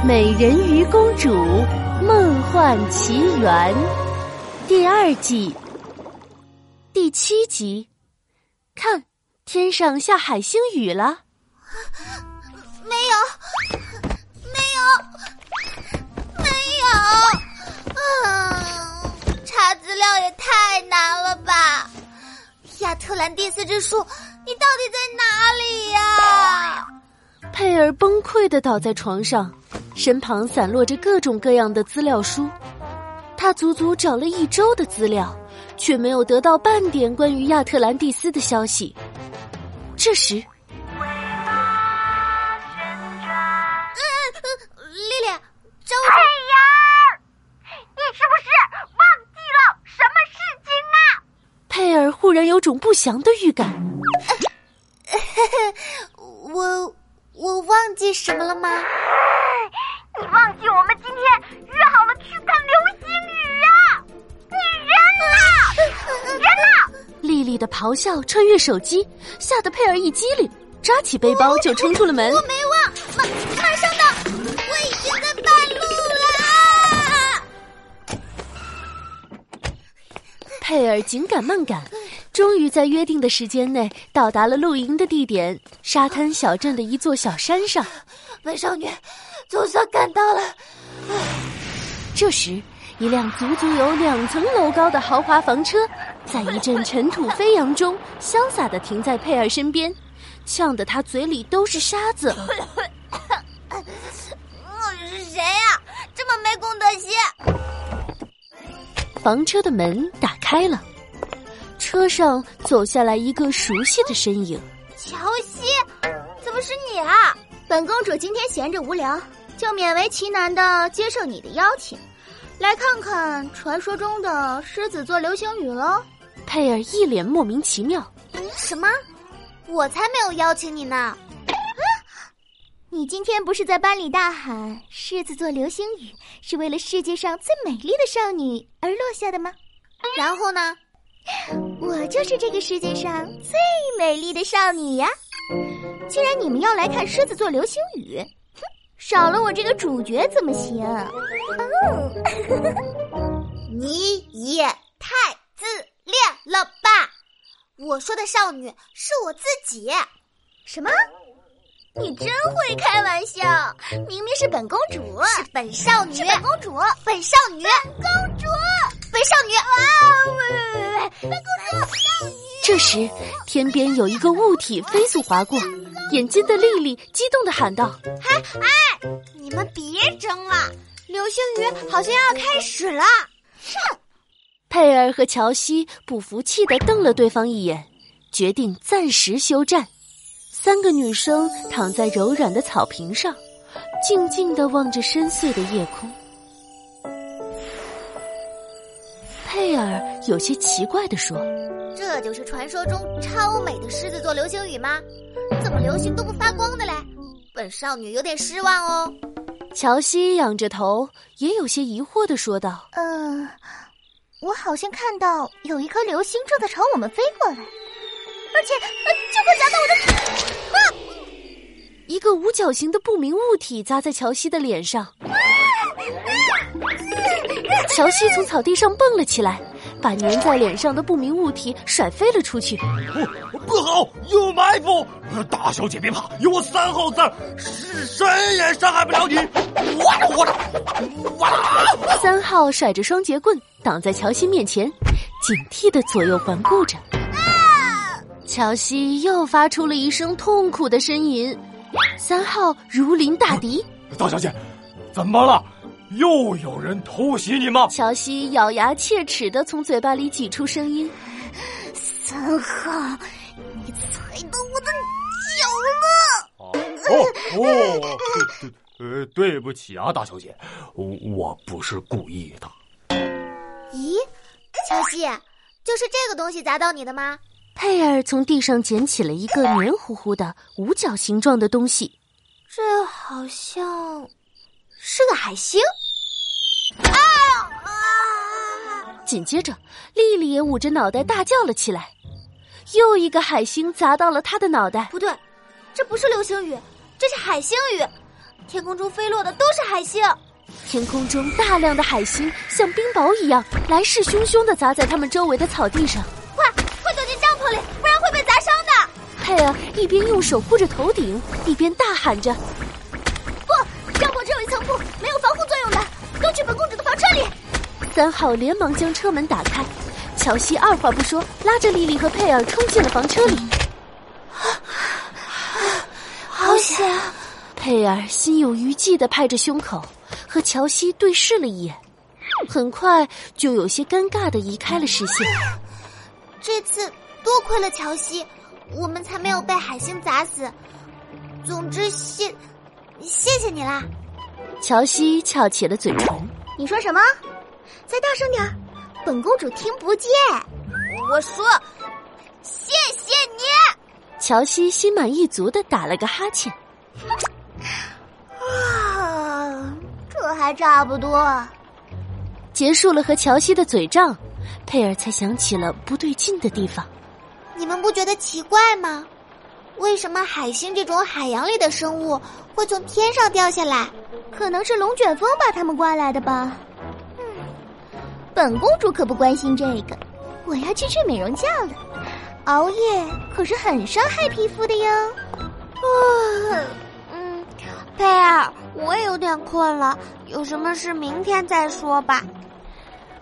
《美人鱼公主梦幻奇缘》第二季第七集，看，天上下海星雨了。没有，没有，没有。啊，查资料也太难了吧！亚特兰蒂斯之树，你到底在哪里呀？佩尔崩溃的倒在床上。身旁散落着各种各样的资料书，他足足找了一周的资料，却没有得到半点关于亚特兰蒂斯的消息。这时，嗯，丽丽，周佩儿，你是不是忘记了什么事情啊？佩尔忽然有种不祥的预感。我我忘记什么了吗？你忘记我们今天约好了去看流星雨啊！你人呢？人呢？丽丽的咆哮穿越手机，吓得佩儿一激灵，抓起背包就冲出了门。我没忘，马马上到，我已经在半路了。佩儿紧赶慢赶，终于在约定的时间内到达了露营的地点——沙滩小镇的一座小山上。美少女。总算赶到了。这时，一辆足足有两层楼高的豪华房车，在一阵尘土飞扬中，潇洒的停在佩尔身边，呛得他嘴里都是沙子。是谁呀？这么没公德心！房车的门打开了，车上走下来一个熟悉的身影。乔西，怎么是你啊？本公主今天闲着无聊。就勉为其难的接受你的邀请，来看看传说中的狮子座流星雨喽。佩尔一脸莫名其妙：“什么？我才没有邀请你呢！啊，你今天不是在班里大喊狮子座流星雨是为了世界上最美丽的少女而落下的吗？然后呢？我就是这个世界上最美丽的少女呀！既然你们要来看狮子座流星雨。”少了我这个主角怎么行？嗯，你也太自恋了吧！我说的少女是我自己。什么？你真会开玩笑！明明是本公主，是本少女，本公主，本少女，公主，本少女。啊！喂喂喂喂，本公主，少女。这时，天边有一个物体飞速划过。眼尖的丽丽激动的喊道：“哎哎，你们别争了，流星雨好像要开始了！”哼！佩尔和乔西不服气的瞪了对方一眼，决定暂时休战。三个女生躺在柔软的草坪上，静静的望着深邃的夜空。佩尔有些奇怪的说：“这就是传说中超美的狮子座流星雨吗？”怎么流星都不发光的嘞？本少女有点失望哦。乔西仰着头，也有些疑惑的说道：“嗯，我好像看到有一颗流星正在朝我们飞过来，而且就快砸到我的……啊！一个五角形的不明物体砸在乔西的脸上，乔西从草地上蹦了起来。”把粘在脸上的不明物体甩飞了出去。不，不好，有埋伏！大小姐别怕，有我三号字，谁也伤害不了你。哇啦哇啦哇！三号甩着双节棍挡在乔西面前，警惕的左右环顾着。乔西又发出了一声痛苦的呻吟。三号如临大敌。大小姐，怎么了？又有人偷袭你吗？乔西咬牙切齿的从嘴巴里挤出声音：“三号，你踩到我的脚了！”哦哦，呃，对不起啊，大小姐，我不是故意的。咦，乔西，就是这个东西砸到你的吗？佩尔从地上捡起了一个黏糊糊的五角形状的东西，这好像。是个海星！啊啊！紧接着，丽丽也捂着脑袋大叫了起来。又一个海星砸到了她的脑袋。不对，这不是流星雨，这是海星雨。天空中飞落的都是海星。天空中大量的海星像冰雹一样来势汹汹的砸在他们周围的草地上。快，快躲进帐篷里，不然会被砸伤的。佩尔一边用手护着头顶，一边大喊着：“不，帐篷只有一层布，没有防护作用的，都去本公主的房车里。”三号连忙将车门打开，乔西二话不说，拉着莉莉和佩尔冲进了房车里。好险！佩尔心有余悸的拍着胸口，和乔西对视了一眼，很快就有些尴尬的移开了视线。这次多亏了乔西，我们才没有被海星砸死。总之，谢谢谢你啦！乔西翘起了嘴唇。你说什么？再大声点本公主听不见。我说，谢谢你。乔西心满意足的打了个哈欠。啊，这还差不多。结束了和乔西的嘴仗，佩尔才想起了不对劲的地方。你们不觉得奇怪吗？为什么海星这种海洋里的生物会从天上掉下来？可能是龙卷风把它们刮来的吧。嗯，本公主可不关心这个。我要去睡美容觉了，熬夜可是很伤害皮肤的哟。啊，嗯，佩尔，我也有点困了，有什么事明天再说吧。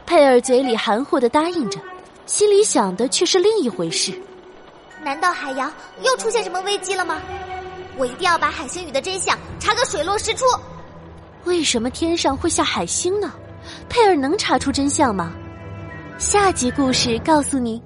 佩尔嘴里含糊的答应着，心里想的却是另一回事。难道海洋又出现什么危机了吗？我一定要把海星雨的真相查个水落石出。为什么天上会下海星呢？佩尔能查出真相吗？下集故事告诉你。